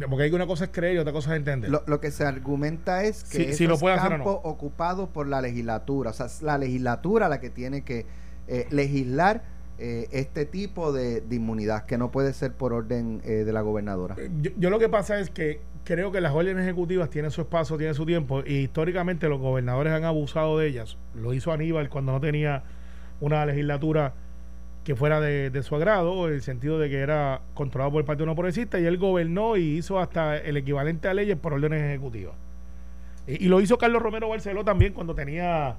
Porque hay una cosa es creer y otra cosa es entender. Lo, lo que se argumenta es que Sí, esos si lo puede hacer o no. campos ocupados por la legislatura, o sea, es la legislatura la que tiene que eh, legislar eh, este tipo de, de inmunidad, que no puede ser por orden eh, de la gobernadora. Eh, yo, yo lo que pasa es que creo que las órdenes ejecutivas tienen su espacio, tienen su tiempo y históricamente los gobernadores han abusado de ellas. Lo hizo Aníbal cuando no tenía una legislatura que fuera de, su agrado, en el sentido de que era controlado por el Partido No Progresista y él gobernó y hizo hasta el equivalente a leyes por órdenes ejecutivas. Y, y lo hizo Carlos Romero Barceló también cuando tenía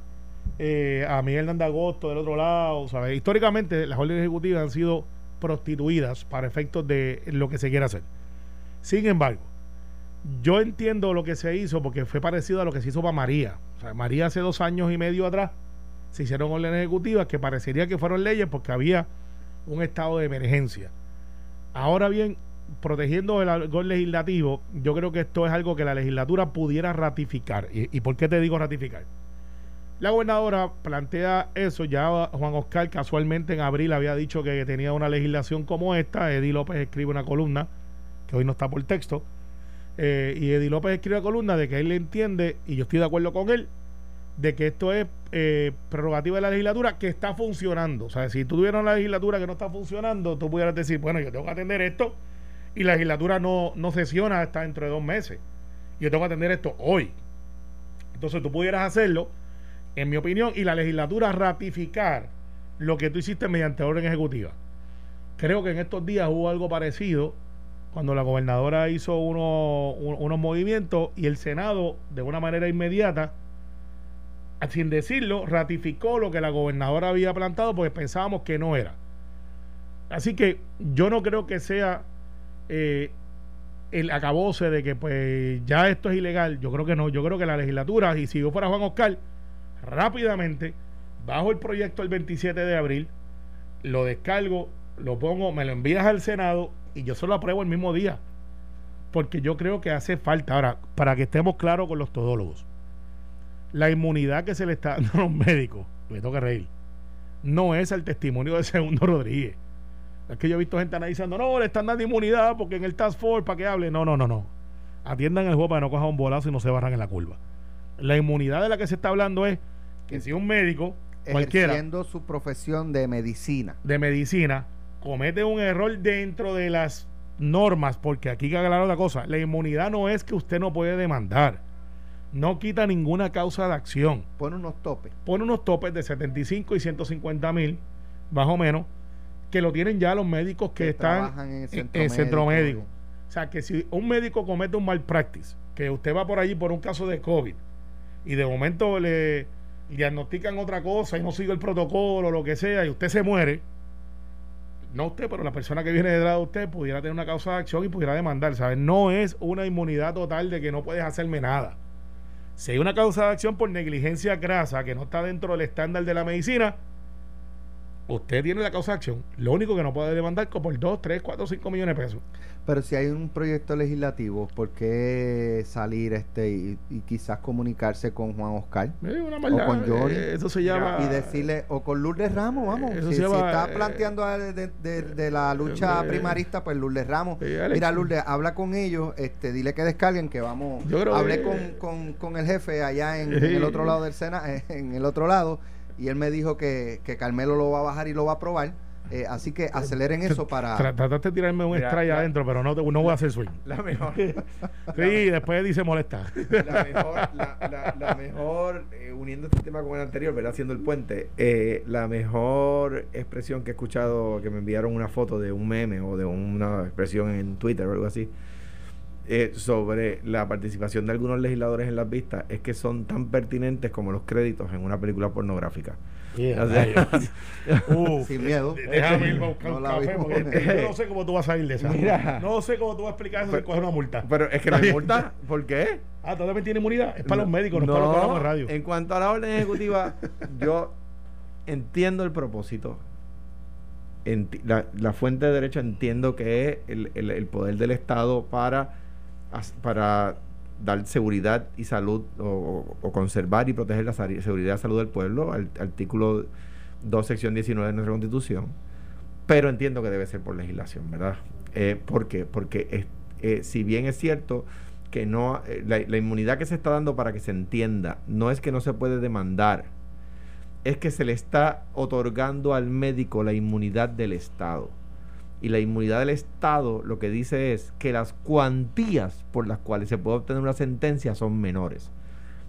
eh, a Miguel Nandagosto del otro lado. ¿sabes? Históricamente las órdenes ejecutivas han sido prostituidas para efectos de lo que se quiera hacer. Sin embargo, yo entiendo lo que se hizo porque fue parecido a lo que se hizo para María. O sea, María hace dos años y medio atrás se hicieron órdenes ejecutivas que parecería que fueron leyes porque había un estado de emergencia. Ahora bien, protegiendo el algo legislativo, yo creo que esto es algo que la legislatura pudiera ratificar. ¿Y, y por qué te digo ratificar? La gobernadora plantea eso, ya Juan Oscar casualmente en abril había dicho que tenía una legislación como esta, Eddie López escribe una columna, que hoy no está por texto, eh, y Eddie López escribe una columna de que él le entiende, y yo estoy de acuerdo con él, de que esto es eh, prerrogativa de la legislatura que está funcionando. O sea, si tú tuvieras una legislatura que no está funcionando, tú pudieras decir, bueno, yo tengo que atender esto, y la legislatura no, no sesiona hasta dentro de dos meses. Yo tengo que atender esto hoy. Entonces tú pudieras hacerlo, en mi opinión, y la legislatura ratificar lo que tú hiciste mediante orden ejecutiva. Creo que en estos días hubo algo parecido cuando la gobernadora hizo uno- un- unos movimientos y el Senado, de una manera inmediata, sin decirlo, ratificó lo que la gobernadora había plantado porque pensábamos que no era. Así que yo no creo que sea eh, el acabose de que pues ya esto es ilegal. Yo creo que no. Yo creo que la legislatura, y si yo fuera Juan Oscar, rápidamente, bajo el proyecto el 27 de abril, lo descargo, lo pongo, me lo envías al Senado y yo solo apruebo el mismo día. Porque yo creo que hace falta. Ahora, para que estemos claros con los todólogos, la inmunidad que se le está dando a los médicos, me toca reír, no es el testimonio de Segundo Rodríguez. Es que yo he visto gente analizando, no, le están dando inmunidad porque en el Task Force para que hable. No, no, no, no. Atiendan el juego para que no cojan un bolazo y no se barran en la curva. La inmunidad de la que se está hablando es que si un médico, cualquiera, Ejerciendo su profesión de medicina. de medicina comete un error dentro de las normas, porque aquí que aclarar la cosa, la inmunidad no es que usted no puede demandar, no quita ninguna causa de acción, Pone unos topes. pone unos topes de 75 y 150 mil, más o menos, que lo tienen ya los médicos que, están en el en- centro, en centro médico. médico. O sea, que si un médico comete un malpractice, que usted va por allí por un caso de COVID y de momento le diagnostican otra cosa y no sigue el protocolo o lo que sea y usted se muere, no usted, pero la persona que viene detrás de usted pudiera tener una causa de acción y pudiera demandar, ¿sabes? No es una inmunidad total de que no puedes hacerme nada. Si hay una causa de acción por negligencia grasa que no está dentro del estándar de la medicina, usted tiene la causa de acción. Lo único que no puede demandar es por 2, 3, 4, 5 millones de pesos. Pero si hay un proyecto legislativo, ¿por qué salir este y, y quizás comunicarse con Juan Oscar? Eh, una maldad, con Johnny. eh, eso se llama. y decirle, o con Lourdes Ramos, vamos. Eso Si, se si llama, está eh, planteando a- de, de- de la lucha eh, primarista, pues Lourdes Ramos. eh. Mira, Lourdes, habla con ellos, este, dile que descarguen, que vamos. Yo creo Hablé que- con, con, con el jefe allá en, en el otro lado del Sena, (laughs) en el otro lado, y él me dijo que, que Carmelo lo va a bajar y lo va a aprobar. Eh, así que aceleren eso para. Tra- Trataste de tirarme un strike adentro, pero no, te- no voy a hacer swing. (laughs) La mejor. Sí, después dice molesta. la mejor, la, la- la mejor eh, uniendo este tema con el anterior, ¿verdad? Haciendo el puente, eh, la mejor expresión que he escuchado, que me enviaron una foto de un meme o de una expresión en Twitter o algo así, eh, sobre la participación de algunos legisladores en las vistas, es que son tan pertinentes como los créditos en una película pornográfica. Yeah, O sea, (laughs) Uf. Sin miedo. Déjame (laughs) ir a buscar No un la café vimos. porque (laughs) yo no sé cómo tú vas a salir de esa. Mira. No sé cómo tú vas a explicar eso Pero- coger una multa. Pero es que no hay multa. ¿Por qué? Ah, ¿tú también tienes inmunidad? Es para los médicos, no, para los programas de radio. En cuanto a la orden ejecutiva, yo entiendo el propósito. Enti- la, la fuente de derecho entiendo que es el, el- el poder del Estado para, para dar seguridad y salud o, conservar y proteger la seguridad y salud del pueblo, artículo 2, sección 19 de nuestra constitución, pero entiendo que debe ser por legislación, ¿verdad? Eh, ¿Por qué? Porque eh, si bien es cierto que no, eh, la, inmunidad que se está dando para que se entienda, no es que no se puede demandar, es que se le está otorgando al médico la inmunidad del Estado. Y la inmunidad del Estado lo que dice es que las cuantías por las cuales se puede obtener una sentencia son menores.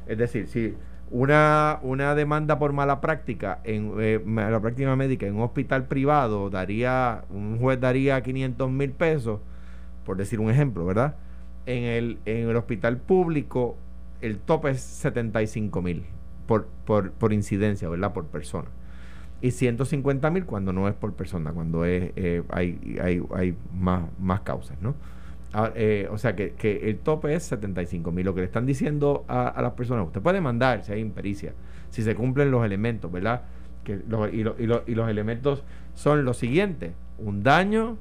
Es decir, si una, una demanda por mala práctica en eh, mala práctica médica en un hospital privado daría, un juez daría 500 mil pesos, por decir un ejemplo, ¿verdad? En el, en el hospital público el tope es 75 mil por, por, por incidencia, ¿verdad? Por persona. Y 150 mil cuando no es por persona, cuando es eh, hay, hay, hay más, más causas, ¿no? Ah, eh, o sea que, el tope es 75 mil. Lo que le están diciendo a, las personas, usted puede mandar si hay impericia, si se cumplen los elementos, ¿verdad? Que y, y, los elementos son los siguientes: un daño,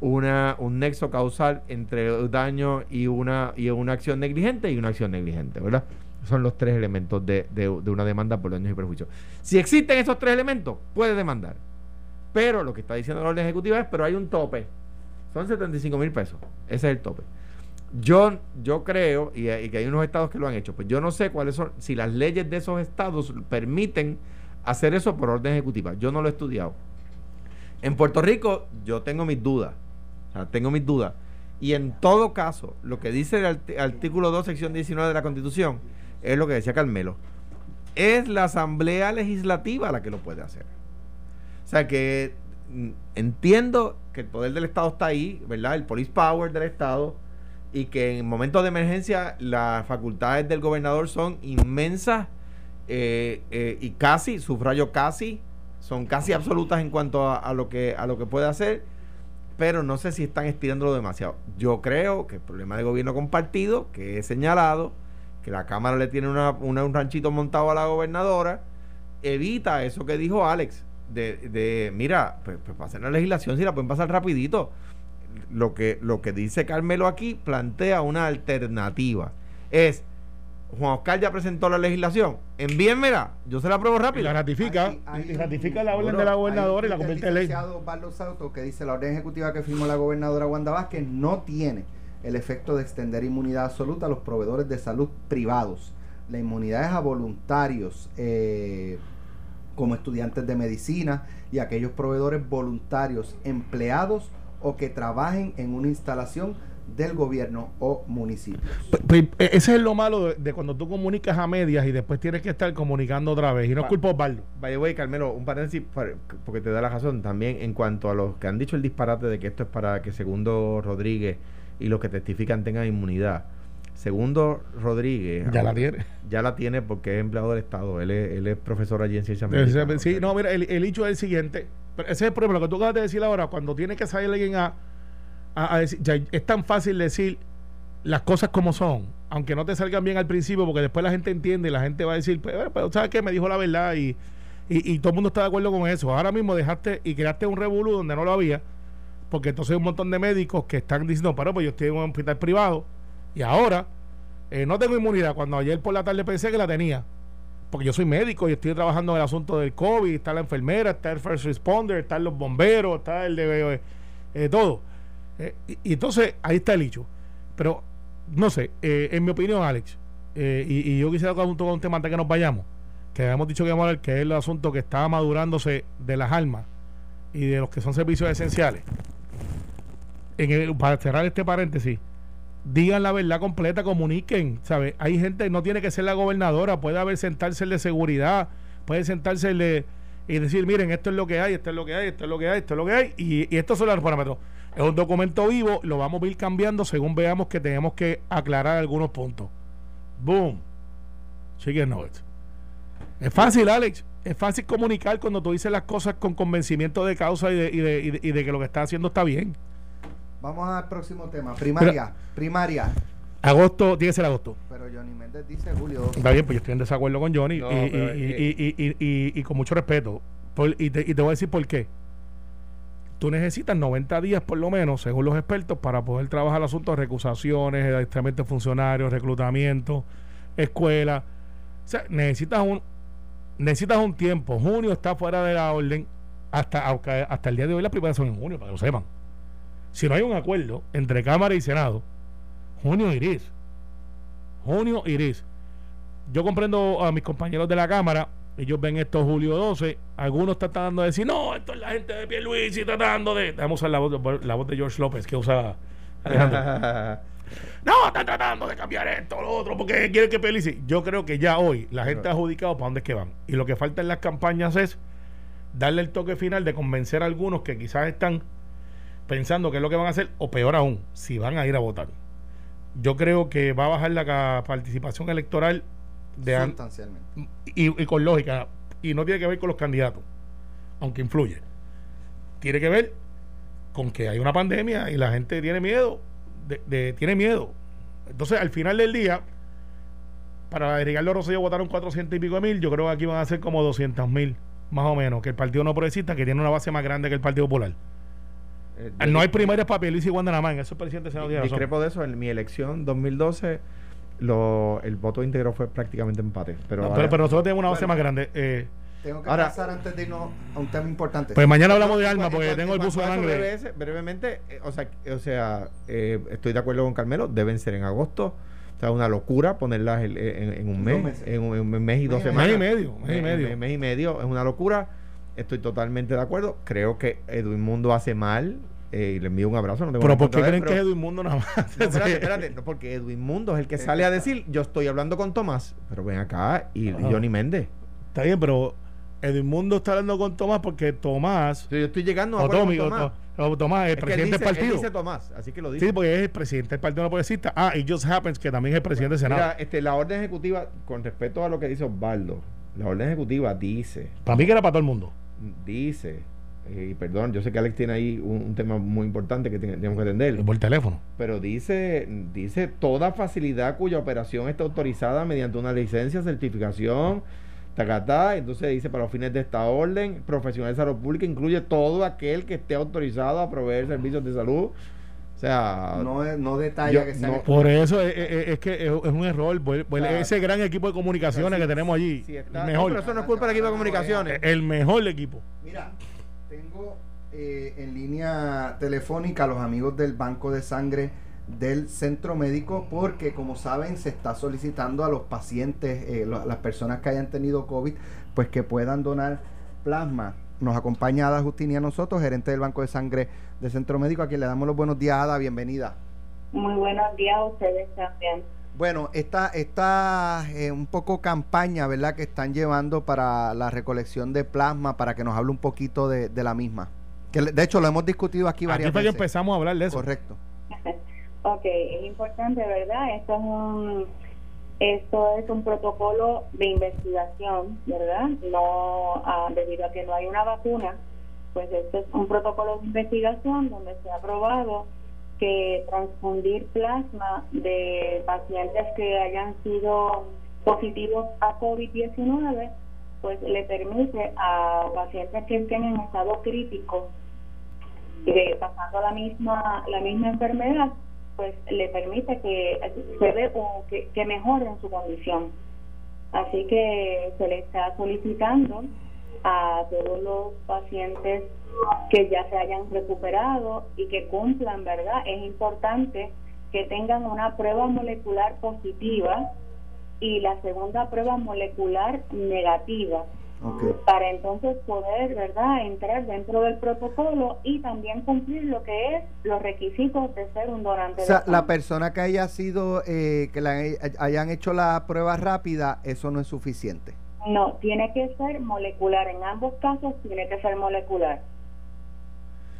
una, un nexo causal entre daño y una, y una acción negligente y una acción negligente, ¿verdad? Son los tres elementos de, de, una demanda por daños y perjuicios. Si existen esos tres elementos, puede demandar. Pero lo que está diciendo la orden ejecutiva es, pero hay un tope son 75 mil pesos. Ese es el tope. Yo, yo creo, y, que hay unos estados que lo han hecho, pues yo no sé cuáles son, si las leyes de esos estados permiten hacer eso por orden ejecutiva. Yo no lo he estudiado. En Puerto Rico yo tengo mis dudas. Tengo mis dudas. Y en todo caso, lo que dice el artículo 2, sección 19 de la Constitución, es lo que decía Carmelo. Es la Asamblea Legislativa la que lo puede hacer. O sea que entiendo que el poder del Estado está ahí, ¿verdad? El police power del Estado y que en momentos de emergencia las facultades del gobernador son inmensas eh, eh, y casi, subrayo casi, son casi absolutas en cuanto a, lo que, a lo que puede hacer, pero no sé si están estirándolo demasiado. Yo creo que el problema de gobierno compartido, que he señalado, que la Cámara le tiene un ranchito montado a la gobernadora, evita eso que dijo Alex, de, de mira, pues, pues pasen la legislación si la pueden pasar rapidito. Lo que, lo que dice Carmelo aquí plantea una alternativa. Es, Juan Oscar ya presentó la legislación, envíenmela, yo se la apruebo rápido. Y la ratifica, y ratifica la orden de la gobernadora y la convierte en ley. que dice la orden ejecutiva que firmó la gobernadora Wanda Vázquez no tiene el efecto de extender inmunidad absoluta a los proveedores de salud privados. La inmunidad es a voluntarios eh, como estudiantes de medicina y aquellos proveedores voluntarios empleados o que trabajen en una instalación del gobierno o municipio. E, ese es lo malo de, cuando tú comunicas a medias y después tienes que estar comunicando otra vez. Y no es culpa Osvaldo. Vaya, güey, Carmelo, un paréntesis porque te da la razón también en cuanto a los que han dicho el disparate de que esto es para que Segundo Rodríguez y los que testifican tengan inmunidad. Segundo Rodríguez. Ya la tiene. Ya la tiene porque es empleado del Estado. Él es, él es profesor allí en ciencias médicas. Sí, no, mira, el, el, hecho es el siguiente. ese es el problema. Lo que tú acabas de decir ahora, cuando tiene que salir alguien a, a, decir. Ya, es tan fácil decir las cosas como son, aunque no te salgan bien al principio, porque después la gente entiende y la gente va a decir, pero, pero ¿sabes qué? Me dijo la verdad y, y, y, todo el mundo está de acuerdo con eso. Ahora mismo dejaste y creaste un revolú donde no lo había, porque entonces hay un montón de médicos que están diciendo, pero pues yo estoy en un hospital privado y ahora eh, no tengo inmunidad, cuando ayer por la tarde pensé que la tenía. Porque yo soy médico y estoy trabajando en el asunto del COVID, está la enfermera, está el first responder, están los bomberos, está el de eh, eh, todo. y, entonces ahí está el hecho. Pero, no sé, en mi opinión, Alex, y, yo quisiera hablar con un tema antes que nos vayamos, que habíamos dicho que vamos a ver que es el asunto que está madurándose de las almas y de los que son servicios esenciales. Para cerrar este paréntesis, digan la verdad completa, comuniquen, ¿sabes? Hay gente, no tiene que ser la gobernadora, puede haber sentarse el de seguridad, puede sentarse el y decir, miren, esto es lo que hay, esto es lo que hay, esto es lo que hay, esto es lo que hay, y, estos son los parámetros. Es un documento vivo, lo vamos a ir cambiando según veamos que tenemos que aclarar algunos puntos. Boom. Chicken nuggets. Es fácil, Alex. Es fácil comunicar cuando tú dices las cosas con convencimiento de causa y de, y de, y de que lo que está haciendo está bien. Vamos al próximo tema. Primaria. primaria. Agosto, tiene que ser agosto. Pero Johnny Méndez dice julio. Está bien, pues yo estoy en desacuerdo con Johnny y, y, y, con mucho respeto. y, te, voy a decir por qué. tú necesitas 90 días por lo menos, según los expertos, para poder trabajar el asunto de recusaciones, adiestramiento de funcionarios, reclutamiento, escuela. O sea, necesitas un, necesitas un tiempo. Junio está fuera de la orden. Hasta, hasta el día de hoy las primeras son en junio, para que lo sepan. Si no hay un acuerdo entre Cámara y Senado, junio iris. Junio iris. Yo comprendo a mis compañeros de la Cámara, ellos ven esto julio 12, algunos están tratando de decir, no, esto es la gente de Pierluisi tratando de... Vamos a usar la voz, la voz de George López que usa Alejandro. (laughs) no, están tratando de cambiar esto, lo otro, porque quieren que Pierluisi... Yo creo que ya hoy la gente ha adjudicado para dónde es que van. Y lo que falta en las campañas es darle el toque final de convencer a algunos que quizás están pensando que es lo que van a hacer, o peor aún, si van a ir a votar. Yo creo que va a bajar la participación electoral de y, y con lógica, y no tiene que ver con los candidatos, aunque influye. Tiene que ver con que hay una pandemia y la gente tiene miedo, de, tiene miedo. Entonces, al final del día, para Ricardo Rosselló votaron 400 y pico de mil, yo creo que aquí van a ser como 200 mil, más o menos, que el Partido No Progresista, que tiene una base más grande que el Partido Popular. Eh, no hay primarias para Luis y Guandanamán, eso es presidente Senado Discrepo de eso, en mi elección 2012 lo, el voto íntegro fue prácticamente empate. Pero, pero, nosotros tenemos una base más grande. Eh, tengo que pasar antes de irnos a un tema importante. Pues mañana hablamos de alma porque tengo el buzo de sangre. brevemente, eh, o sea, o sea estoy de acuerdo con Carmelo, deben ser en agosto. O sea, una locura ponerlas en, un mes, en un, mes y dos semanas. Mes y medio, mes y medio. Mes y medio, es una locura. Estoy totalmente de acuerdo. Creo que Edwin Mundo hace mal eh, y le envío un abrazo. No pero ¿por qué creen que es Edwin Mundo nada más? No, espérate, (laughs) espérate, no, porque Edwin Mundo es el que sale a decir, yo estoy hablando con Tomás, pero ven acá, y Johnny Méndez. Está bien, pero Edwin Mundo está hablando con Tomás porque Tomás... yo estoy llegando a Tomás. O, Tomás, el presidente del partido. dice Tomás, así que lo dice. Sí, porque es el presidente del Partido No Progresista. Ah, y Just Happens, que también es el presidente del Senado. Mira, este, la orden ejecutiva, con respecto a lo que dice Osvaldo, la orden ejecutiva dice... Para mí que era para todo el mundo. Dice eh, y perdón, yo sé que Alex tiene ahí un, tema muy importante que tenemos que atender. Por teléfono. Pero dice, dice toda facilidad cuya operación está autorizada mediante una licencia, certificación, tacatá. Entonces dice, para los fines de esta orden, profesional de salud pública incluye todo aquel que esté autorizado a proveer servicios de salud. O sea, no, no detalla que sea. por eso es, que es, un error. Ese gran equipo de comunicaciones que tenemos allí. mejor. pero eso no es culpa del equipo de comunicaciones. El mejor equipo. Mira, tengo eh, en línea telefónica a los amigos del Banco de Sangre del Centro Médico porque como saben se está solicitando a los pacientes, eh, las personas que hayan tenido COVID, pues que puedan donar plasma. Nos acompaña Ada Justiniano Soto, gerente del Banco de Sangre del Centro Médico, a quien le damos los buenos días, Ada, bienvenida. Muy buenos días a ustedes también. Bueno, esta, esta eh, un poco campaña, ¿verdad?, que están llevando para la recolección de plasma, para que nos hable un poquito de, la misma. Que de hecho lo hemos discutido aquí varias aquí veces. que empezamos a hablar de eso. Correcto. (laughs) ok, es importante, ¿verdad? Esto es un esto es un protocolo de investigación, ¿verdad? No ah, debido a que no hay una vacuna, pues esto es un protocolo de investigación donde se ha probado que transfundir plasma de pacientes que hayan sido positivos a COVID-19, pues le permite a pacientes que estén en estado crítico, de, pasando la misma, la misma enfermedad, pues le permite que se ve o que, que mejoren su condición. Así que se le está solicitando a todos los pacientes que ya se hayan recuperado y que cumplan, ¿verdad? Es importante que tengan una prueba molecular positiva y la segunda prueba molecular negativa. Para entonces poder, ¿verdad?, entrar dentro del protocolo y también cumplir lo que es los requisitos de ser un donante. O sea, la persona que haya sido, eh, que la, hayan hecho la prueba rápida, eso no es suficiente. No, tiene que ser molecular. En ambos casos tiene que ser molecular.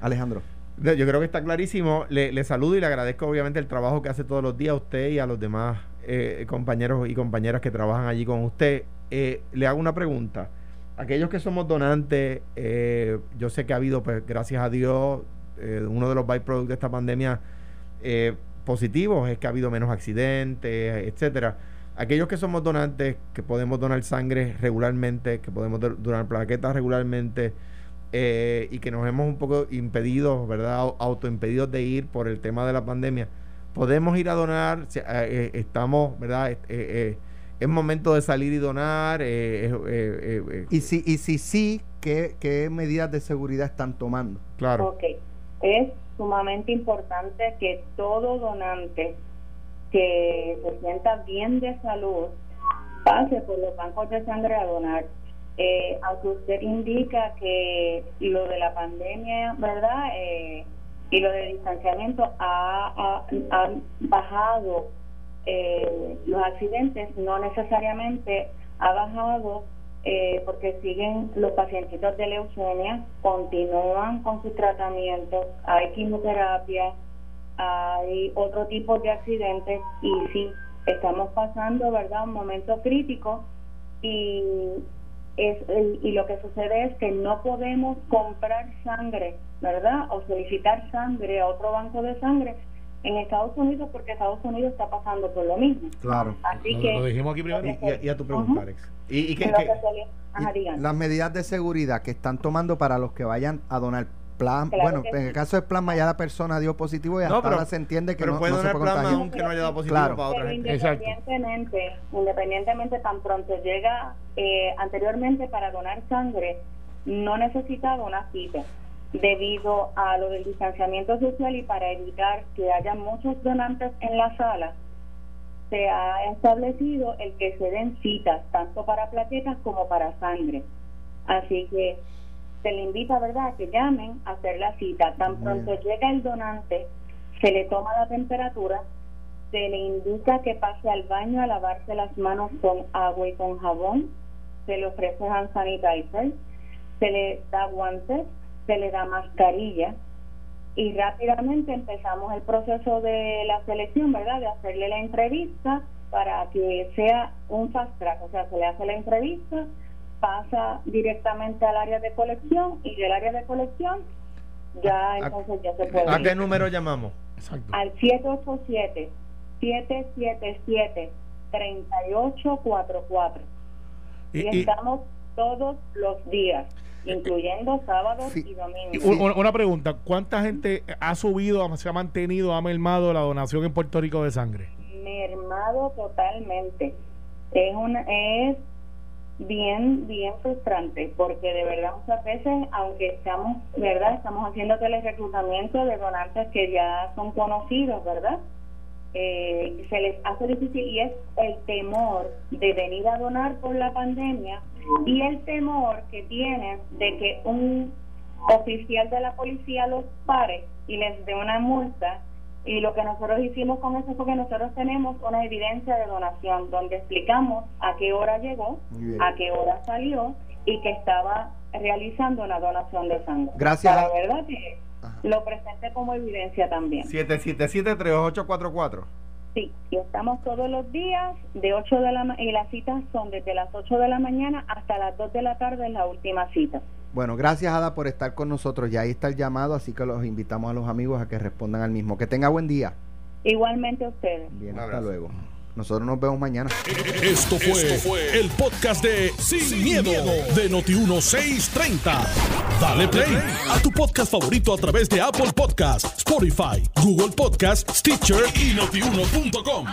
Alejandro. Yo creo que está clarísimo. Le, saludo y le agradezco obviamente el trabajo que hace todos los días a usted y a los demás eh, compañeros y compañeras que trabajan allí con usted. Eh, le hago una pregunta. Aquellos que somos donantes, eh, yo sé que ha habido, pues gracias a Dios, uno de los byproducts de esta pandemia positivos es que ha habido menos accidentes, etcétera aquellos que somos donantes, que podemos donar sangre regularmente, que podemos donar plaquetas regularmente, eh, y que nos hemos un poco impedido, ¿verdad? Autoimpedidos de ir por el tema de la pandemia, podemos ir a donar, eh, eh, estamos, ¿verdad? Es momento de salir y donar. y si y si sí, ¿qué, ¿qué medidas de seguridad están tomando? Claro. Ok, es sumamente importante que todo donante que se sienta bien de salud pase por los bancos de sangre a donar. Eh, aunque usted indica que lo de la pandemia, ¿verdad? Eh, y lo de distanciamiento ha, bajado eh, los accidentes, no necesariamente ha bajado eh, porque siguen los pacientitos de leucemia, continúan con sus tratamientos, hay quimioterapia, hay otro tipo de accidentes y sí, estamos pasando, ¿verdad?, un momento crítico y, es, y lo que sucede es que no podemos comprar sangre, ¿verdad?, o solicitar sangre a otro banco de sangre en Estados Unidos porque Estados Unidos está pasando por lo mismo. Claro. Así que... Lo dijimos aquí primero. Y, a tu pregunta, Alex. ¿Y, qué, las medidas de seguridad que están tomando para los que vayan a donar bueno, en el caso del plasma ya la persona dio positivo y hasta ahora se entiende que no, puede donar plasma aunque no haya dado positivo para otra gente. Independientemente, independientemente tan pronto llega eh, anteriormente para donar sangre, no necesitaba una cita debido a lo del distanciamiento social y para evitar que haya muchos donantes en la sala, se ha establecido el que se den citas tanto para plaquetas como para sangre. Así que se le invita, ¿verdad?, a que llamen a hacer la cita. Tan pronto llega el donante, se le toma la temperatura, se le indica que pase al baño a lavarse las manos con agua y con jabón, se le ofrece hand sanitizer, se le da guantes, se le da mascarilla y rápidamente empezamos el proceso de la selección, ¿verdad?, de hacerle la entrevista para que sea un fast track, o sea, se le hace la entrevista, pasa directamente al área de colección y del área de colección ya entonces ya se puede. ¿A qué número llamamos? Al 787 777 3844. Y, y, estamos todos los días, incluyendo sábados y domingos. Una pregunta, ¿cuánta gente ha subido, se ha mantenido, ha mermado la donación en Puerto Rico de sangre? Mermado totalmente. Es una es bien, bien frustrante, porque de verdad muchas veces, aunque estamos, ¿verdad? Estamos haciendo reclutamiento de donantes que ya son conocidos, ¿verdad? Eh, se les hace difícil y es el temor de venir a donar por la pandemia y el temor que tienen de que un oficial de la policía los pare y les dé una multa y lo que nosotros hicimos con eso fue que nosotros tenemos una evidencia de donación donde explicamos a qué hora llegó, a qué hora salió y que estaba realizando una donación de sangre. Gracias. La verdad que lo presenté como evidencia también. 777-3844. Sí, y estamos todos los días de 8 de la y las citas son desde las 8 de la mañana hasta las 2 de la tarde en la última cita. Bueno, gracias Ada por estar con nosotros. Ya ahí está el llamado, así que los invitamos a los amigos a que respondan al mismo. Que tenga buen día. Igualmente a ustedes. Bien, hasta luego. Nosotros nos vemos mañana. Esto fue, el podcast de Sin, miedo, de Noti1630. Dale play a tu podcast favorito a través de Apple Podcasts, Spotify, Google Podcasts, Stitcher y notiuno.com.